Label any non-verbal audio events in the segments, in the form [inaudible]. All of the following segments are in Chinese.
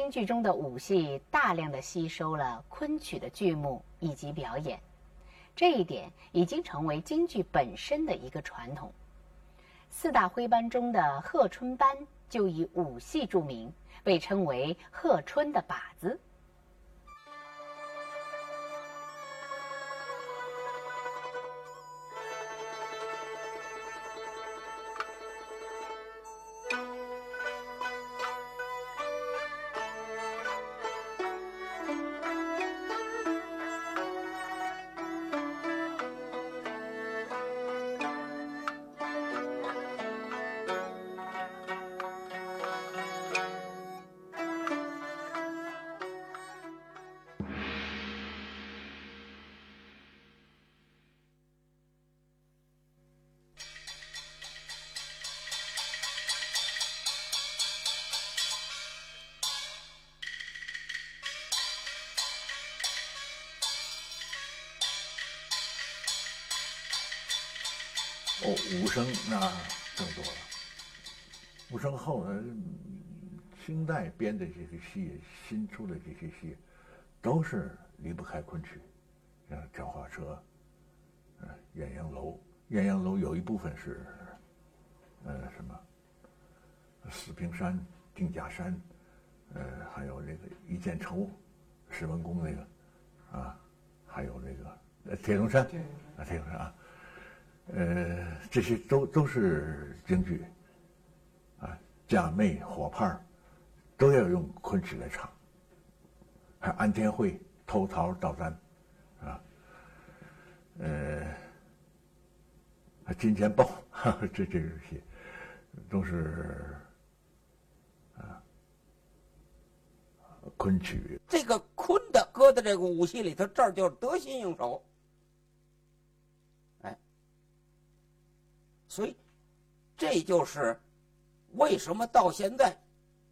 京剧中的武戏大量的吸收了昆曲的剧目以及表演，这一点已经成为京剧本身的一个传统。四大徽班中的贺春班就以武戏著名，被称为“贺春的靶子”。哦，武生那更多了。武生后来清代编的这些戏，新出的这些戏，都是离不开昆曲，像《叫花车》、嗯，《鸳鸯楼》。《鸳鸯楼》有一部分是，呃，什么？四平山、定家山，呃，还有那个一剑愁，史文恭那个，啊，还有那个铁龙山，啊，铁龙山啊。呃，这些都都是京剧，啊，假寐、火炮都要用昆曲来唱。还安天会、偷桃捣蛋，啊，呃，金钱豹，[laughs] 这这些都是啊，昆曲。这个昆的搁在这个武戏里头，这儿就得心应手。所以，这就是为什么到现在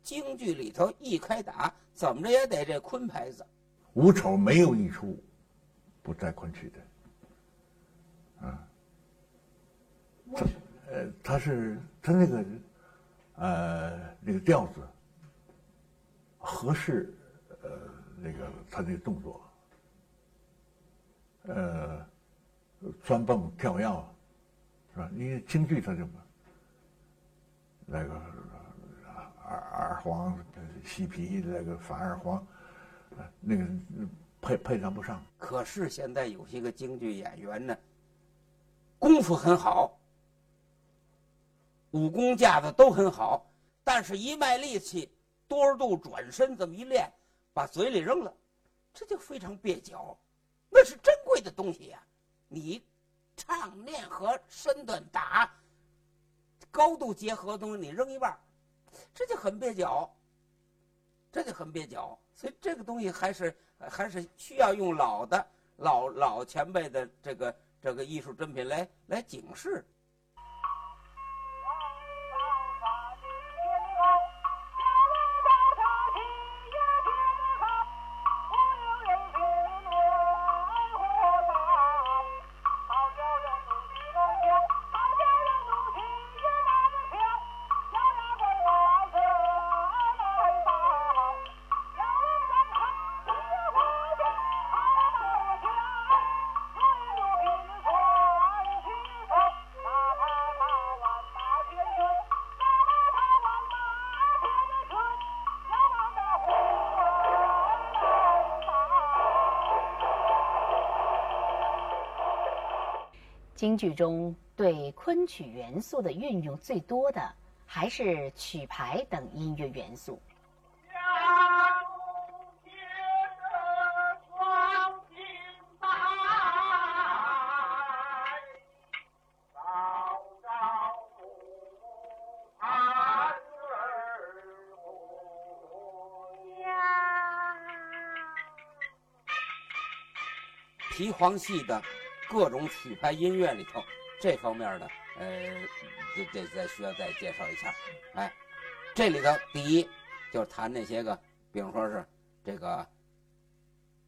京剧里头一开打，怎么着也得这昆牌子。五丑没有一出不带昆曲的，啊，他？呃，他是他那个呃那个调子合适，呃那个他那个动作，呃钻蹦跳跃。是吧？因为京剧它就那个二二黄细皮那个反二黄，那个配配上不上。可是现在有些个京剧演员呢，功夫很好，武功架子都很好，但是一卖力气，多少度转身这么一练，把嘴里扔了，这就非常蹩脚。那是珍贵的东西呀，你。唱、念和身段打，高度结合的东西，你扔一半这就很蹩脚，这就很蹩脚。所以这个东西还是还是需要用老的老老前辈的这个这个艺术珍品来来警示。京剧中对昆曲元素的运用最多的，还是曲牌等音乐元素。皮黄戏的。各种曲牌音乐里头，这方面的，呃，这这再需要再介绍一下。哎，这里头第一就是弹那些个，比如说是这个《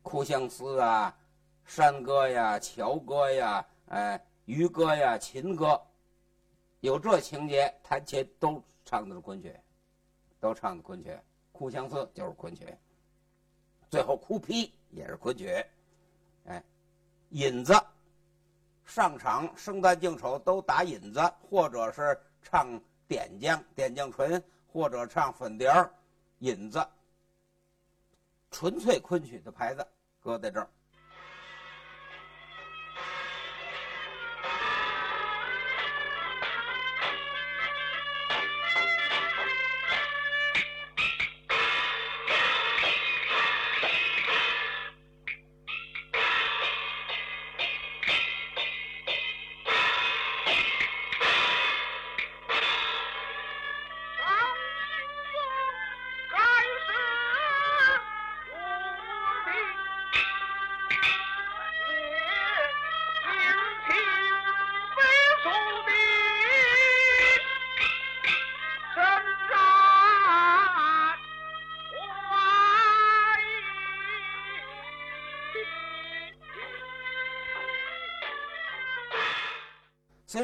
哭相思》啊、山歌呀、桥歌呀、哎、渔歌呀、秦歌，有这情节，弹琴都唱的是昆曲，都唱的昆曲，《哭相思就是昆曲，最后哭批也是昆曲，哎，引子，上场生旦净丑都打引子，或者是唱点将点将唇，或者唱粉碟儿，引子，纯粹昆曲的牌子搁在这儿。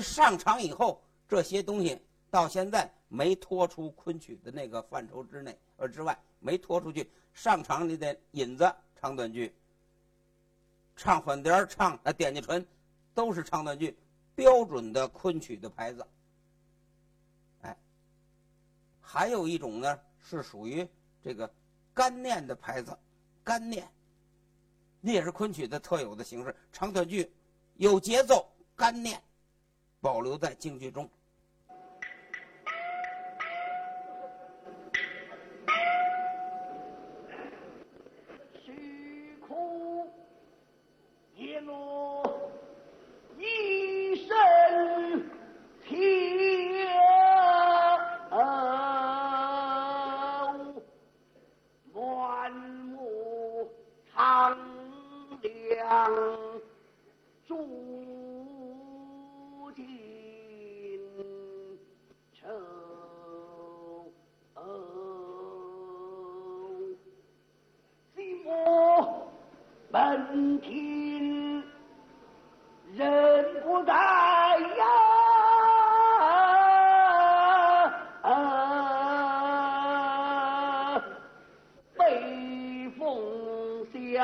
上场以后，这些东西到现在没脱出昆曲的那个范畴之内，而之外没脱出去。上场你得引子唱短句，唱粉碟唱啊点击唇，都是唱短句，标准的昆曲的牌子。哎，还有一种呢是属于这个干念的牌子，干念，那也是昆曲的特有的形式，长短句有节奏，干念。保留在京剧中。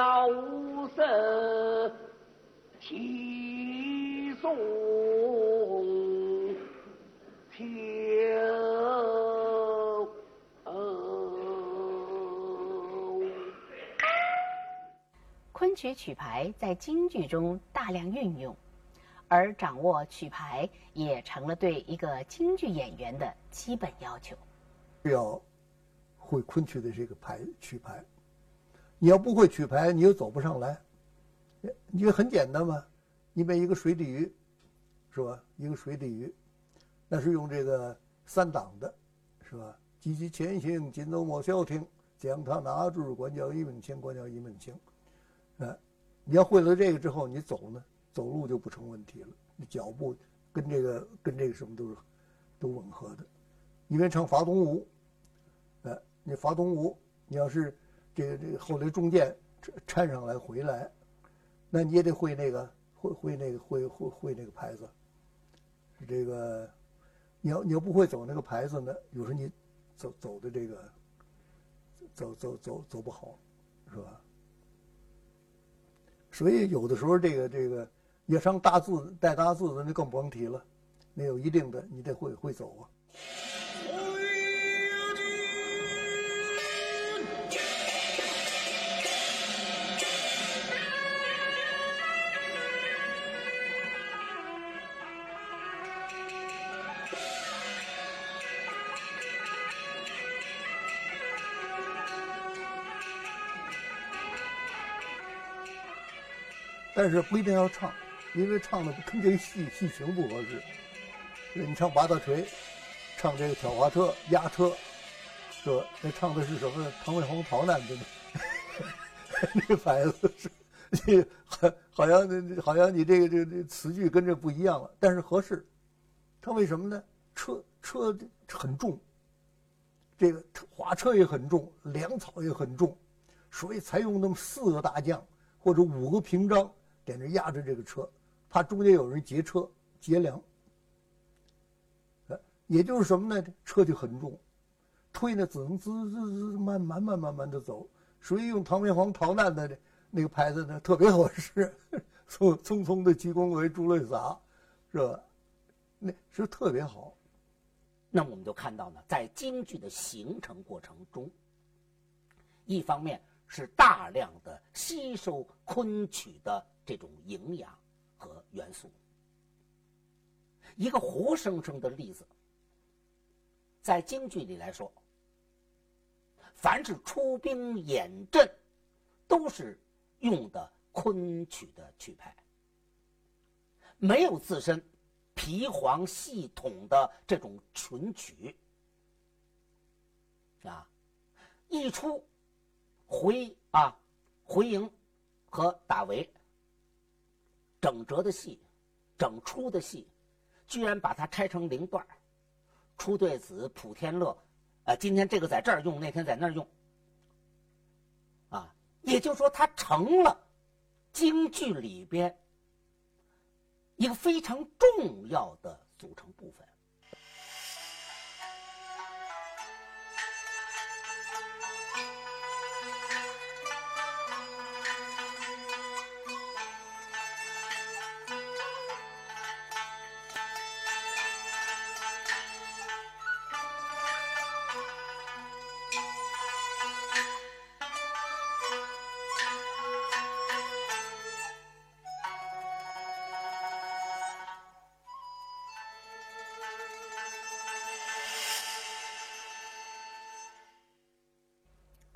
萧瑟啼送秋。昆曲曲牌在京剧中大量运用，而掌握曲牌也成了对一个京剧演员的基本要求。要会昆曲的这个牌曲牌，你要不会曲牌，你又走不上来。你很简单嘛，你把一个水底鱼，是吧？一个水底鱼，那是用这个三档的，是吧？积极前行，紧走莫消停，将它拿住，管教一门清，管教一门清。哎，你要会了这个之后，你走呢，走路就不成问题了。你脚步跟这个跟这个什么都是都吻合的。因为唱法东舞，哎，你法东舞，你要是这个这个后来中间掺上来回来，那你也得会那个会会那个会会会那个牌子。这个你要你要不会走那个牌子呢，有时候你走走的这个走走走走不好，是吧？所以有的时候，这个这个要上大字带大字的，那更甭提了。那有一定的，你得会会走啊。但是不一定要唱，因为唱的跟这戏戏情不合适。你唱八大锤，唱这个挑滑车、压车，是吧？那唱的是什么？唐伟红逃难的那 [laughs] 个牌子是，这好好像好像你这个这这词句跟这不一样了，但是合适。他为什么呢？车车很重，这个滑车也很重，粮草也很重，所以才用那么四个大将或者五个平章。点着压着这个车，怕中间有人劫车劫粮。也就是什么呢？车就很重，推呢只能滋滋滋慢慢慢慢慢的走，所以用唐明皇逃难的那个牌子呢特别合适，匆匆匆的鞠躬为珠泪洒，是吧？那是特别好。那我们就看到呢，在京剧的形成过程中，一方面是大量的吸收昆曲的这种营养和元素。一个活生生的例子，在京剧里来说，凡是出兵演阵，都是用的昆曲的曲牌，没有自身皮黄系统的这种纯曲啊，一出回啊回营和打围整折的戏，整出的戏。居然把它拆成零段出对子、普天乐，呃，今天这个在这儿用，那天在那儿用，啊，也就是说，它成了京剧里边一个非常重要的组成部分。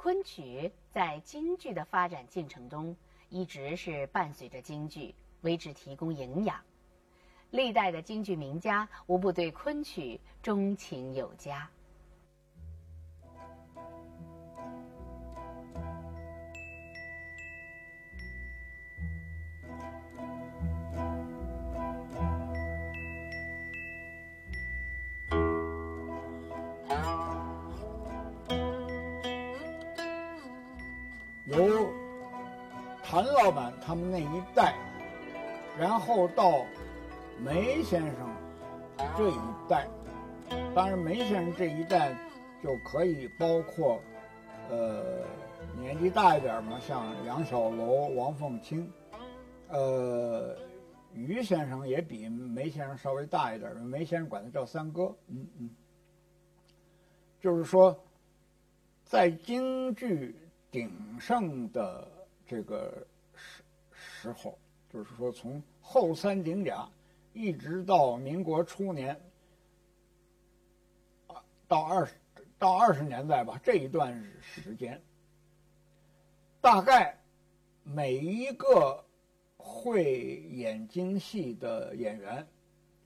昆曲在京剧的发展进程中，一直是伴随着京剧，为之提供营养。历代的京剧名家无不对昆曲钟情有加。谭老板他们那一代，然后到梅先生这一代，当然梅先生这一代就可以包括，呃，年纪大一点嘛，像杨小楼、王凤卿，呃，于先生也比梅先生稍微大一点，梅先生管他叫三哥，嗯嗯，就是说，在京剧。鼎盛的这个时时候，就是说从后三鼎甲一直到民国初年，到二十到二十年代吧，这一段时间，大概每一个会演京戏的演员，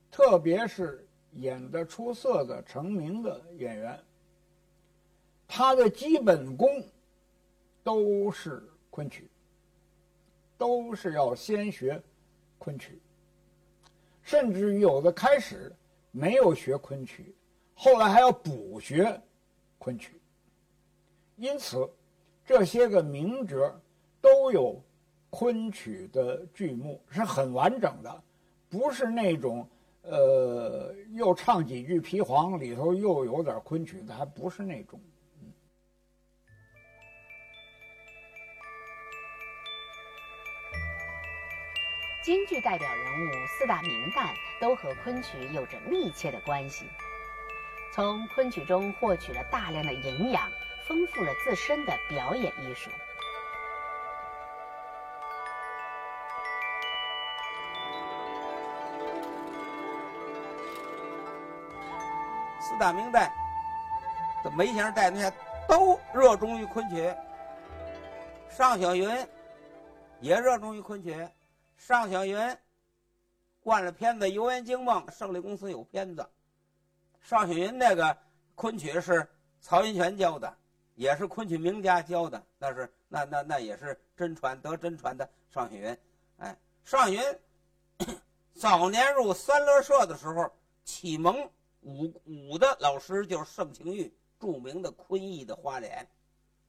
特别是演的出色的成名的演员，他的基本功。都是昆曲，都是要先学昆曲，甚至于有的开始没有学昆曲，后来还要补学昆曲。因此，这些个名角都有昆曲的剧目，是很完整的，不是那种呃又唱几句皮黄里头又有点昆曲的，还不是那种。京剧代表人物四大名旦都和昆曲有着密切的关系，从昆曲中获取了大量的营养，丰富了自身的表演艺术。四大名旦，这梅先生带那些都热衷于昆曲，尚小云也热衷于昆曲。尚小云惯了片子《游园惊梦》，胜利公司有片子。尚小云那个昆曲是曹云泉教的，也是昆曲名家教的，那是那那那也是真传得真传的。尚小云，哎，尚小云早年入三乐社的时候，启蒙武武的老师就是盛情玉，著名的昆艺的花脸，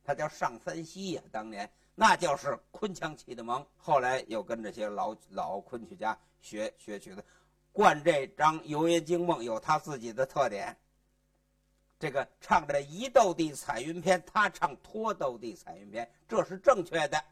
他叫尚三溪呀，当年。那就是昆腔起的蒙，后来又跟这些老老昆曲家学学曲子，灌这张《游园惊梦》有他自己的特点。这个唱着一斗地彩云篇，他唱脱斗地彩云篇，这是正确的。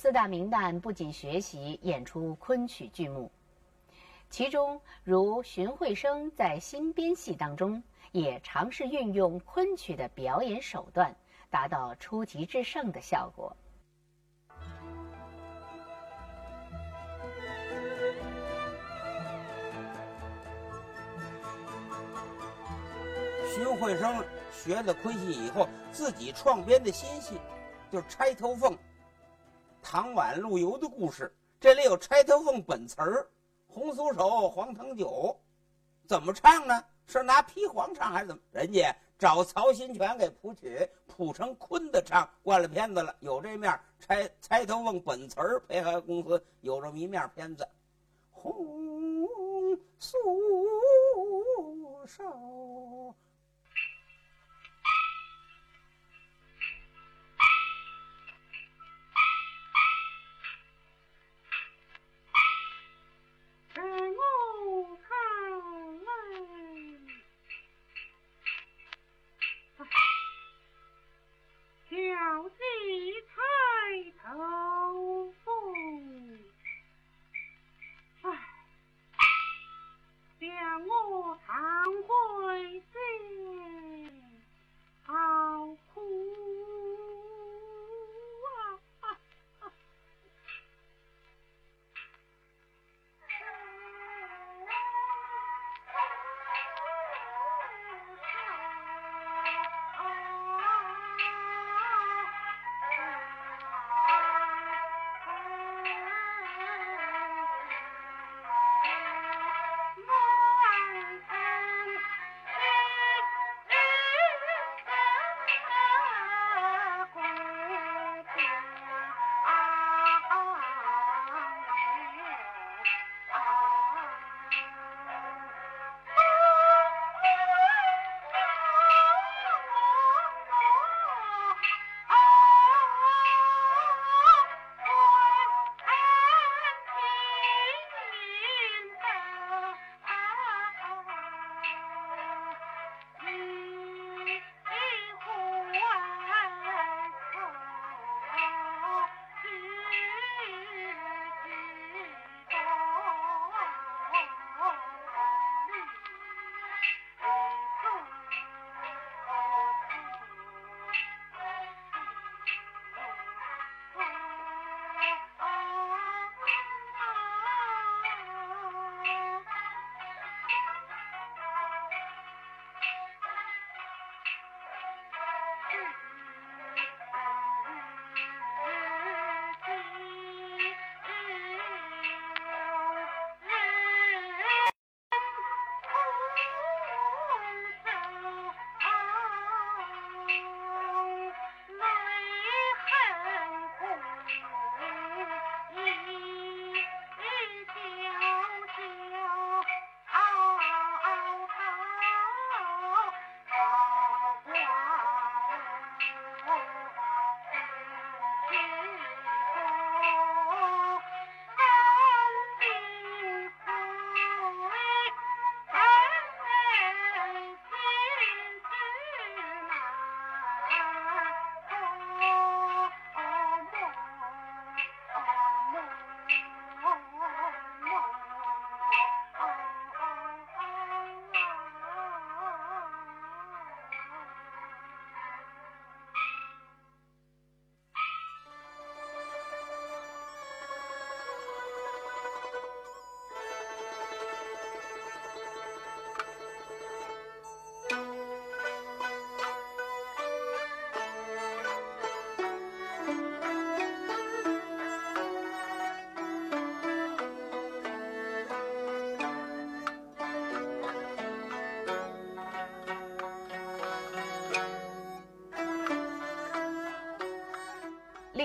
四大名旦不仅学习演出昆曲剧目，其中如荀慧生在新编戏当中也尝试运用昆曲的表演手段，达到出奇制胜的效果。荀慧生学了昆戏以后，自己创编的新戏，就是《钗头凤》。唐婉陆游的故事，这里有《钗头凤》本词儿，红酥手，黄藤酒，怎么唱呢？是拿皮黄唱还是怎么？人家找曹新全给谱曲，谱成昆的唱，惯了片子了。有这面《钗钗头凤》本词儿，配合公司有这么一面片子，红酥手。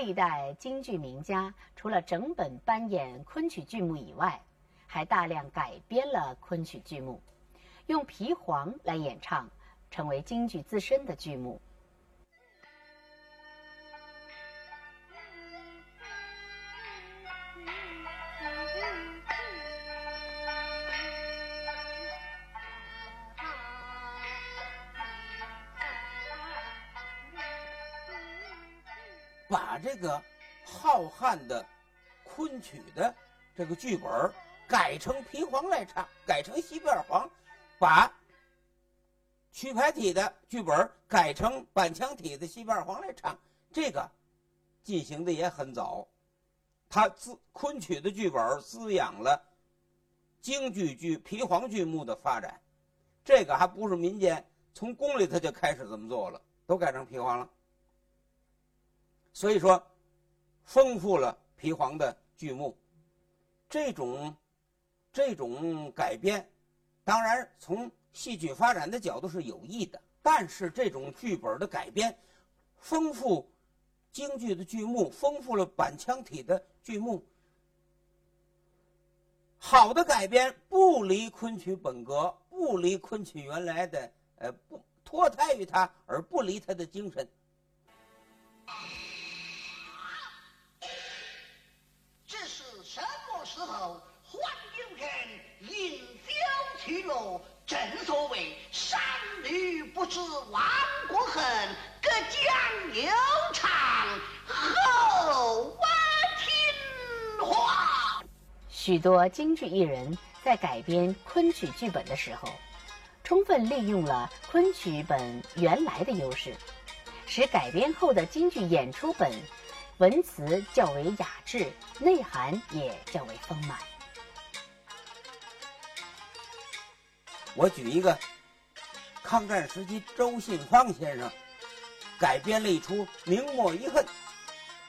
历代京剧名家除了整本搬演昆曲剧目以外，还大量改编了昆曲剧目，用皮黄来演唱，成为京剧自身的剧目。把这个浩瀚的昆曲的这个剧本改成皮黄来唱，改成西边黄，把曲牌体的剧本改成板腔体的西边黄来唱，这个进行的也很早。它滋昆曲的剧本滋养了京剧剧皮黄剧目的发展，这个还不是民间，从宫里头就开始这么做了，都改成皮黄了。所以说，丰富了皮黄的剧目，这种这种改编，当然从戏剧发展的角度是有益的。但是这种剧本的改编，丰富京剧的剧目，丰富了板腔体的剧目，好的改编不离昆曲本格，不离昆曲原来的呃不脱胎于它，而不离它的精神。时候？还有人饮酒去乐。正所谓山女不知亡国恨，隔江犹唱后闻听话。许多京剧艺人在改编昆曲剧本的时候，充分利用了昆曲本原来的优势，使改编后的京剧演出本文词较为雅致，内涵也较为丰满。我举一个，抗战时期周信芳先生改编了一出《明末遗恨》，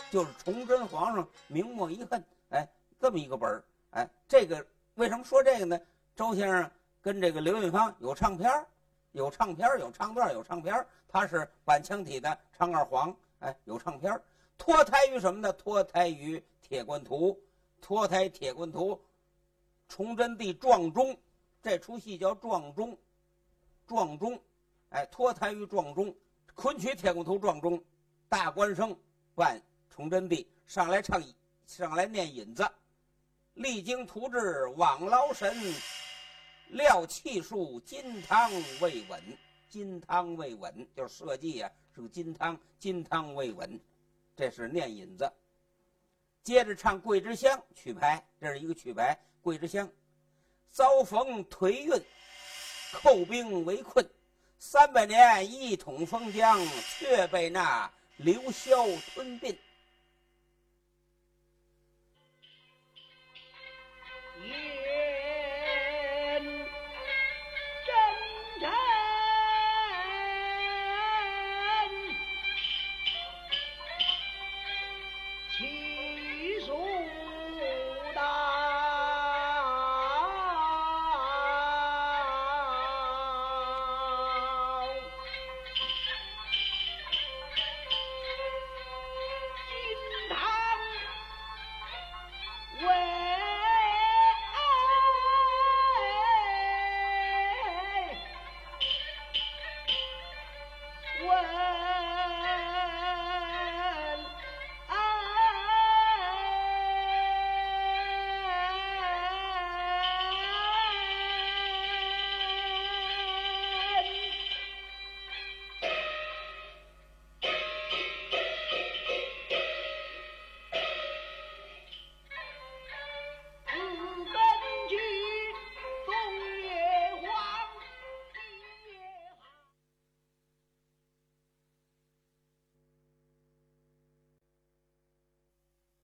就是崇祯皇上明末遗恨，哎，这么一个本儿，哎，这个为什么说这个呢？周先生跟这个刘运芳有唱片儿，有唱片儿，有唱段，有唱片儿，他是板腔体的唱二黄，哎，有唱片儿，脱胎于什么呢？脱胎于《铁棍图》，脱胎《铁棍图》，崇祯帝撞钟。这出戏叫《撞钟》，撞钟，哎，脱胎于撞钟。昆曲《铁棍图》撞钟，大官生扮崇祯帝上来唱，上来念引子，励精图治枉劳神，料气数金汤未稳，金汤未稳就是设计呀，是个金汤，金汤未稳，这是念引子。接着唱《桂枝香》曲牌，这是一个曲牌，《桂枝香》。遭逢颓运，寇兵围困，三百年一统封疆，却被那刘萧吞并。